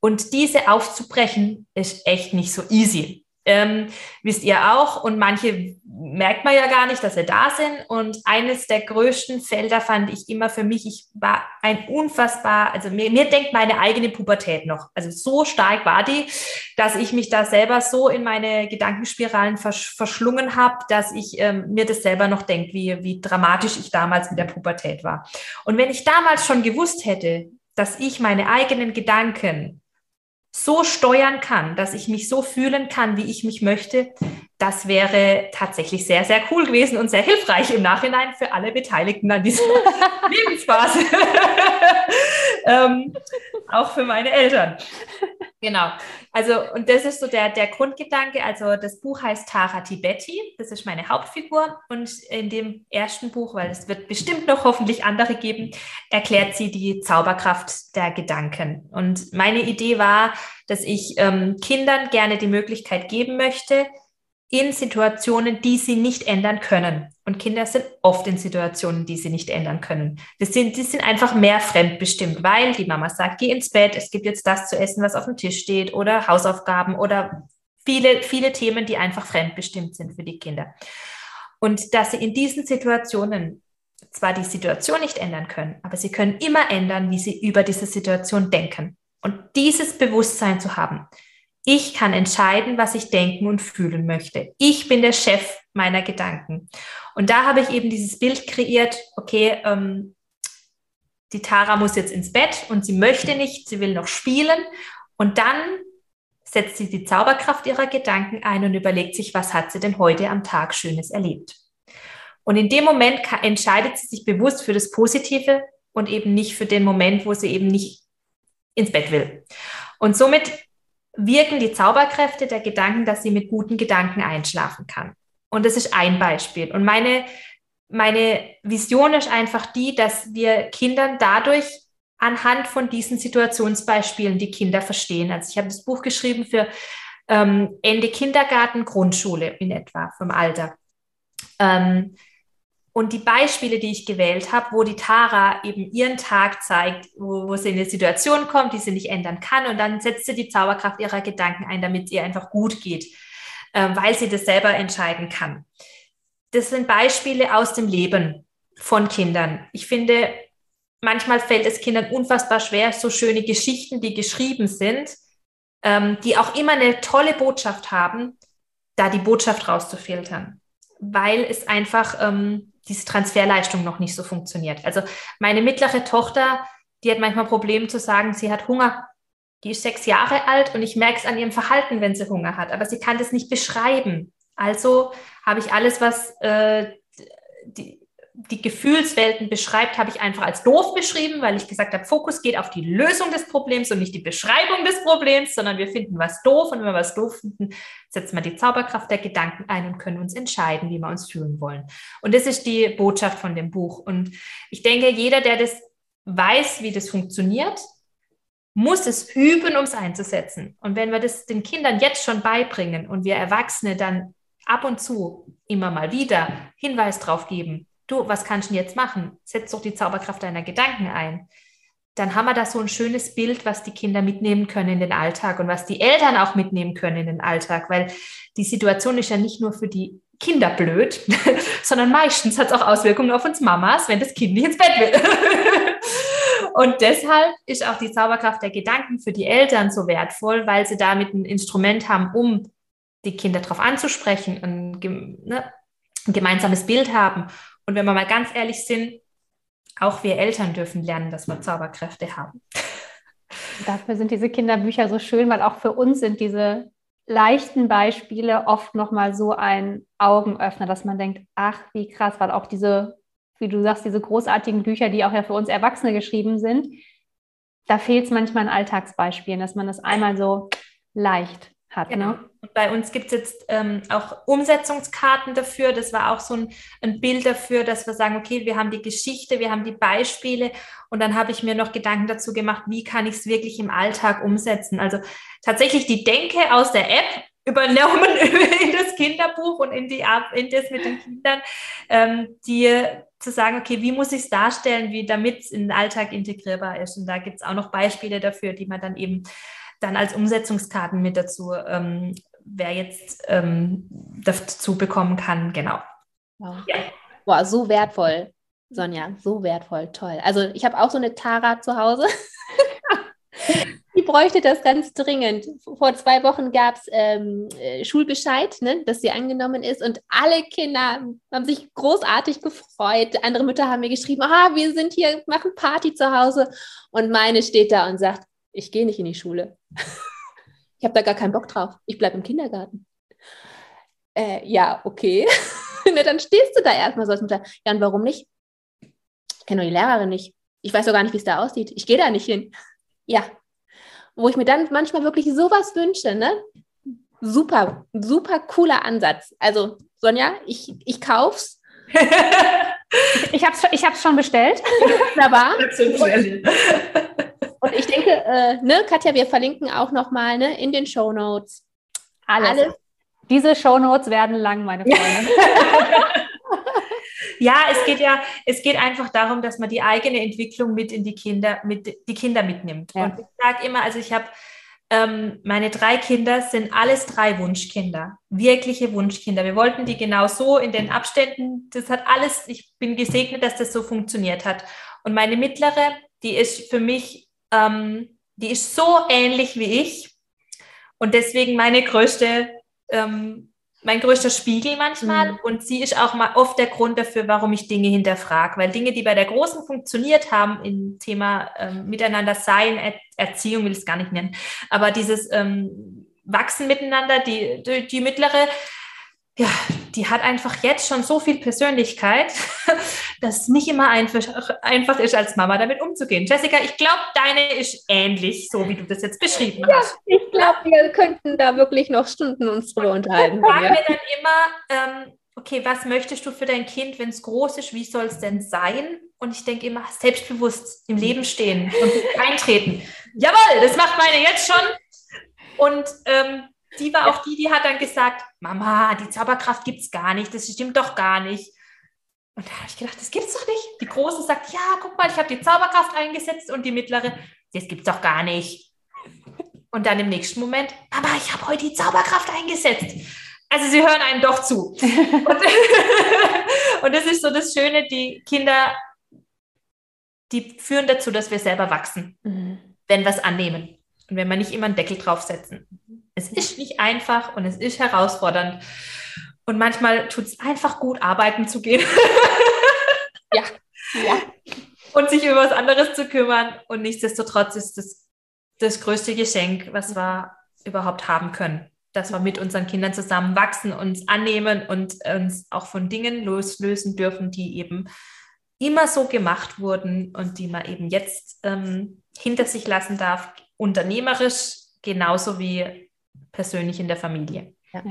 Und diese aufzubrechen ist echt nicht so easy. Ähm, wisst ihr auch. Und manche merkt man ja gar nicht, dass sie da sind. Und eines der größten Felder fand ich immer für mich, ich war ein unfassbar, also mir, mir denkt meine eigene Pubertät noch. Also so stark war die, dass ich mich da selber so in meine Gedankenspiralen versch verschlungen habe, dass ich ähm, mir das selber noch denke, wie, wie dramatisch ich damals mit der Pubertät war. Und wenn ich damals schon gewusst hätte, dass ich meine eigenen Gedanken so steuern kann, dass ich mich so fühlen kann, wie ich mich möchte, das wäre tatsächlich sehr, sehr cool gewesen und sehr hilfreich im Nachhinein für alle Beteiligten an dieser Lebensphase. ähm, auch für meine Eltern. Genau. Also, und das ist so der, der Grundgedanke. Also, das Buch heißt Tara Tibetti. Das ist meine Hauptfigur. Und in dem ersten Buch, weil es wird bestimmt noch hoffentlich andere geben, erklärt sie die Zauberkraft der Gedanken. Und meine Idee war, dass ich ähm, Kindern gerne die Möglichkeit geben möchte, in Situationen, die sie nicht ändern können. Und Kinder sind oft in Situationen, die sie nicht ändern können. Das sind, die sind einfach mehr fremdbestimmt, weil die Mama sagt, geh ins Bett, es gibt jetzt das zu essen, was auf dem Tisch steht oder Hausaufgaben oder viele, viele Themen, die einfach fremdbestimmt sind für die Kinder. Und dass sie in diesen Situationen zwar die Situation nicht ändern können, aber sie können immer ändern, wie sie über diese Situation denken. Und dieses Bewusstsein zu haben, ich kann entscheiden, was ich denken und fühlen möchte. Ich bin der Chef meiner Gedanken. Und da habe ich eben dieses Bild kreiert, okay, ähm, die Tara muss jetzt ins Bett und sie möchte nicht, sie will noch spielen. Und dann setzt sie die Zauberkraft ihrer Gedanken ein und überlegt sich, was hat sie denn heute am Tag Schönes erlebt. Und in dem Moment entscheidet sie sich bewusst für das Positive und eben nicht für den Moment, wo sie eben nicht ins Bett will. Und somit wirken die Zauberkräfte der Gedanken, dass sie mit guten Gedanken einschlafen kann. Und das ist ein Beispiel. Und meine, meine Vision ist einfach die, dass wir Kindern dadurch anhand von diesen Situationsbeispielen die Kinder verstehen. Also ich habe das Buch geschrieben für ähm, Ende Kindergarten, Grundschule in etwa vom Alter. Ähm, und die Beispiele, die ich gewählt habe, wo die Tara eben ihren Tag zeigt, wo, wo, sie in eine Situation kommt, die sie nicht ändern kann, und dann setzt sie die Zauberkraft ihrer Gedanken ein, damit ihr einfach gut geht, äh, weil sie das selber entscheiden kann. Das sind Beispiele aus dem Leben von Kindern. Ich finde, manchmal fällt es Kindern unfassbar schwer, so schöne Geschichten, die geschrieben sind, ähm, die auch immer eine tolle Botschaft haben, da die Botschaft rauszufiltern, weil es einfach ähm, diese Transferleistung noch nicht so funktioniert. Also meine mittlere Tochter, die hat manchmal Probleme zu sagen, sie hat Hunger. die ist sechs Jahre alt und ich merke es an ihrem Verhalten, wenn sie Hunger hat, aber sie kann das nicht beschreiben. Also habe ich alles, was äh, die, die Gefühlswelten beschreibt, habe ich einfach als doof beschrieben, weil ich gesagt habe, Fokus geht auf die Lösung des Problems und nicht die Beschreibung des Problems, sondern wir finden was doof und wenn wir was doof finden, setzen wir die Zauberkraft der Gedanken ein und können uns entscheiden, wie wir uns fühlen wollen. Und das ist die Botschaft von dem Buch. Und ich denke, jeder, der das weiß, wie das funktioniert, muss es üben, um es einzusetzen. Und wenn wir das den Kindern jetzt schon beibringen und wir Erwachsene dann ab und zu immer mal wieder Hinweis drauf geben, du, was kannst du jetzt machen? Setz doch die Zauberkraft deiner Gedanken ein. Dann haben wir da so ein schönes Bild, was die Kinder mitnehmen können in den Alltag und was die Eltern auch mitnehmen können in den Alltag, weil die Situation ist ja nicht nur für die Kinder blöd, sondern meistens hat es auch Auswirkungen auf uns Mamas, wenn das Kind nicht ins Bett will. Und deshalb ist auch die Zauberkraft der Gedanken für die Eltern so wertvoll, weil sie damit ein Instrument haben, um die Kinder darauf anzusprechen, ein, ne, ein gemeinsames Bild haben. Und wenn wir mal ganz ehrlich sind, auch wir Eltern dürfen lernen, dass wir Zauberkräfte haben. Dafür sind diese Kinderbücher so schön, weil auch für uns sind diese leichten Beispiele oft nochmal so ein Augenöffner, dass man denkt, ach, wie krass, weil auch diese wie du sagst, diese großartigen Bücher, die auch ja für uns Erwachsene geschrieben sind, da fehlt es manchmal an Alltagsbeispielen, dass man das einmal so leicht hat. Genau. Ne? Bei uns gibt es jetzt ähm, auch Umsetzungskarten dafür. Das war auch so ein, ein, Bild dafür, dass wir sagen, okay, wir haben die Geschichte, wir haben die Beispiele und dann habe ich mir noch Gedanken dazu gemacht, wie kann ich es wirklich im Alltag umsetzen. Also tatsächlich die Denke aus der App übernommen in das Kinderbuch und in, die, in das mit den Kindern, ähm, die zu sagen, okay, wie muss ich es darstellen, damit es in den Alltag integrierbar ist. Und da gibt es auch noch Beispiele dafür, die man dann eben dann als Umsetzungskarten mit dazu, ähm, wer jetzt ähm, dazu bekommen kann. Genau. Wow. Ja. Boah, so wertvoll, Sonja, so wertvoll, toll. Also ich habe auch so eine Tara zu Hause. Die bräuchte das ganz dringend. Vor zwei Wochen gab es ähm, äh, Schulbescheid, ne, dass sie angenommen ist und alle Kinder haben sich großartig gefreut. Andere Mütter haben mir geschrieben, ah, wir sind hier, machen Party zu Hause. Und meine steht da und sagt, ich gehe nicht in die Schule. ich habe da gar keinen Bock drauf. Ich bleibe im Kindergarten. Äh, ja, okay. ne, dann stehst du da erstmal so als Mutter. Ja, und warum nicht? Ich kenne nur die Lehrerin nicht. Ich weiß doch gar nicht, wie es da aussieht. Ich gehe da nicht hin. Ja, wo ich mir dann manchmal wirklich sowas wünsche, ne? Super, super cooler Ansatz. Also, Sonja, ich, ich kauf's. ich habe es ich hab's schon bestellt. Wunderbar. Und ich denke, äh, ne, Katja, wir verlinken auch nochmal ne, in den Show Notes. Alles. Alles. Diese Show Notes werden lang, meine Freunde. Ja, es geht ja, es geht einfach darum, dass man die eigene Entwicklung mit in die Kinder, mit die Kinder mitnimmt. Ja. Und ich sage immer, also ich habe ähm, meine drei Kinder sind alles drei Wunschkinder, wirkliche Wunschkinder. Wir wollten die genau so in den Abständen, das hat alles, ich bin gesegnet, dass das so funktioniert hat. Und meine mittlere, die ist für mich, ähm, die ist so ähnlich wie ich. Und deswegen meine größte ähm, mein größter Spiegel manchmal mhm. und sie ist auch mal oft der Grund dafür, warum ich Dinge hinterfrage, weil Dinge, die bei der Großen funktioniert haben im Thema ähm, Miteinander sein, er Erziehung will ich es gar nicht nennen, aber dieses ähm, Wachsen miteinander, die, die, die mittlere, ja, die hat einfach jetzt schon so viel Persönlichkeit, dass es nicht immer einfach, einfach ist, als Mama damit umzugehen. Jessica, ich glaube, deine ist ähnlich, so wie du das jetzt beschrieben ja, hast. Ich glaube, wir könnten da wirklich noch Stunden uns drüber unterhalten. Fragen ja. wir dann immer, ähm, okay, was möchtest du für dein Kind, wenn es groß ist, wie soll es denn sein? Und ich denke immer, selbstbewusst im Leben stehen und eintreten. Jawohl, das macht meine jetzt schon. Und ähm, die war auch die, die hat dann gesagt, Mama, die Zauberkraft gibt es gar nicht, das stimmt doch gar nicht. Und da habe ich gedacht, das gibt's doch nicht. Die Große sagt, ja, guck mal, ich habe die Zauberkraft eingesetzt und die Mittlere, das gibt's doch gar nicht. Und dann im nächsten Moment, Mama, ich habe heute die Zauberkraft eingesetzt. Also sie hören einem doch zu. und, und das ist so das Schöne, die Kinder, die führen dazu, dass wir selber wachsen, mhm. wenn wir es annehmen und wenn wir nicht immer einen Deckel draufsetzen. Es ist nicht einfach und es ist herausfordernd. Und manchmal tut es einfach gut, arbeiten zu gehen. ja, ja. Und sich über was anderes zu kümmern. Und nichtsdestotrotz ist es das größte Geschenk, was wir überhaupt haben können. Dass wir mit unseren Kindern zusammen wachsen, uns annehmen und uns auch von Dingen loslösen dürfen, die eben immer so gemacht wurden und die man eben jetzt ähm, hinter sich lassen darf, unternehmerisch genauso wie persönlich in der Familie. Ja.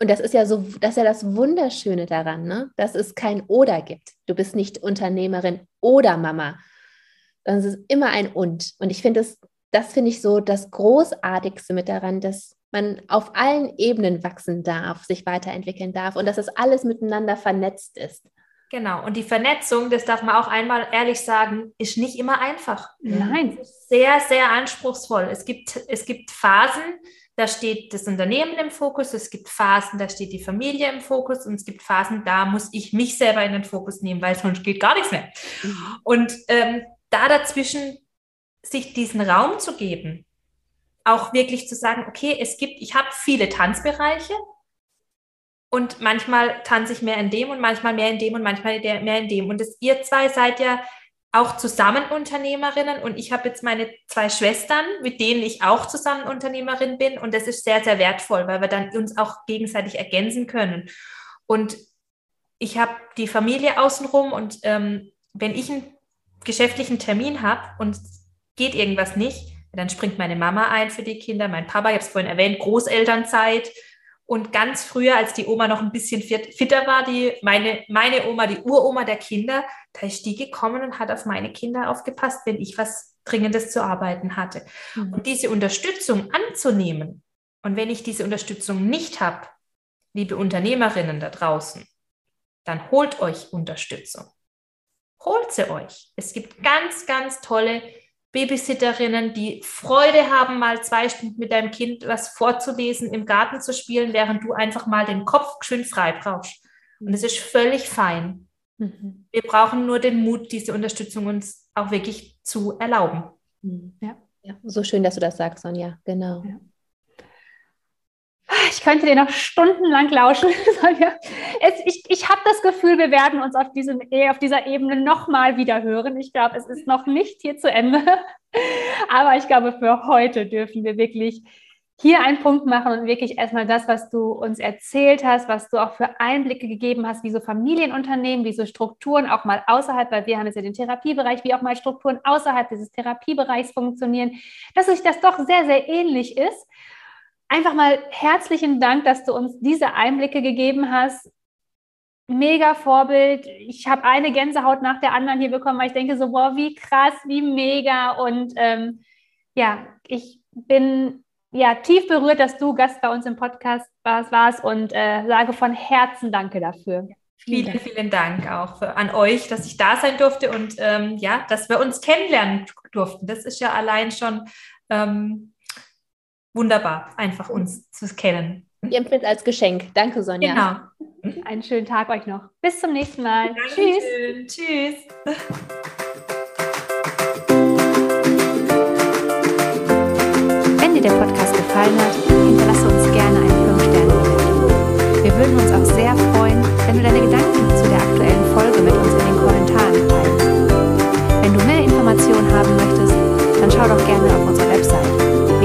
Und das ist ja so, das ist ja das Wunderschöne daran, ne? dass es kein Oder gibt. Du bist nicht Unternehmerin oder Mama, sondern es ist immer ein Und. Und ich finde es, das finde ich so das Großartigste mit daran, dass man auf allen Ebenen wachsen darf, sich weiterentwickeln darf und dass es alles miteinander vernetzt ist. Genau, und die Vernetzung, das darf man auch einmal ehrlich sagen, ist nicht immer einfach. Nein. Sehr, sehr anspruchsvoll. Es gibt, es gibt Phasen, da steht das Unternehmen im Fokus, es gibt Phasen, da steht die Familie im Fokus und es gibt Phasen, da muss ich mich selber in den Fokus nehmen, weil sonst geht gar nichts mehr. Mhm. Und ähm, da dazwischen sich diesen Raum zu geben, auch wirklich zu sagen, okay, es gibt, ich habe viele Tanzbereiche, und manchmal tanze ich mehr in dem und manchmal mehr in dem und manchmal mehr in dem. Und das, ihr zwei seid ja auch zusammen Unternehmerinnen. Und ich habe jetzt meine zwei Schwestern, mit denen ich auch zusammen Unternehmerin bin. Und das ist sehr, sehr wertvoll, weil wir dann uns auch gegenseitig ergänzen können. Und ich habe die Familie außenrum und ähm, wenn ich einen geschäftlichen Termin habe und geht irgendwas nicht, dann springt meine Mama ein für die Kinder, mein Papa, ich habe es vorhin erwähnt, Großelternzeit, und ganz früher, als die Oma noch ein bisschen fitter war, die, meine, meine Oma, die Uroma der Kinder, da ist die gekommen und hat auf meine Kinder aufgepasst, wenn ich was Dringendes zu arbeiten hatte. Mhm. Und diese Unterstützung anzunehmen, und wenn ich diese Unterstützung nicht habe, liebe Unternehmerinnen da draußen, dann holt euch Unterstützung. Holt sie euch. Es gibt ganz, ganz tolle Babysitterinnen, die Freude haben, mal zwei Stunden mit deinem Kind was vorzulesen, im Garten zu spielen, während du einfach mal den Kopf schön frei brauchst. Und es ist völlig fein. Mhm. Wir brauchen nur den Mut, diese Unterstützung uns auch wirklich zu erlauben. Mhm. Ja. ja. so schön, dass du das sagst, Sonja. Genau. Ja. Ich könnte dir noch stundenlang lauschen. es, ich ich habe das Gefühl, wir werden uns auf, diesem, eh, auf dieser Ebene nochmal wieder hören. Ich glaube, es ist noch nicht hier zu Ende. Aber ich glaube, für heute dürfen wir wirklich hier einen Punkt machen und wirklich erstmal das, was du uns erzählt hast, was du auch für Einblicke gegeben hast, wie so Familienunternehmen, wie so Strukturen auch mal außerhalb, weil wir haben jetzt ja den Therapiebereich, wie auch mal Strukturen außerhalb dieses Therapiebereichs funktionieren, dass sich das doch sehr, sehr ähnlich ist einfach mal herzlichen Dank, dass du uns diese Einblicke gegeben hast. Mega Vorbild. Ich habe eine Gänsehaut nach der anderen hier bekommen, weil ich denke so, wow, wie krass, wie mega. Und ähm, ja, ich bin ja tief berührt, dass du Gast bei uns im Podcast warst und äh, sage von Herzen Danke dafür. Vielen, vielen Dank auch für, an euch, dass ich da sein durfte und ähm, ja, dass wir uns kennenlernen durften. Das ist ja allein schon ähm, wunderbar, einfach uns zu kennen. Ihr empfindet als Geschenk. Danke, Sonja. Genau. Einen schönen Tag euch noch. Bis zum nächsten Mal. Dankeschön. Tschüss. Tschüss. Wenn dir der Podcast gefallen hat, hinterlasse uns gerne eine 5-Sterne-Bewertung. Wir würden uns auch sehr freuen, wenn du deine Gedanken zu der aktuellen Folge mit uns in den Kommentaren teilst. Wenn du mehr Informationen haben möchtest, dann schau doch gerne auf unsere Website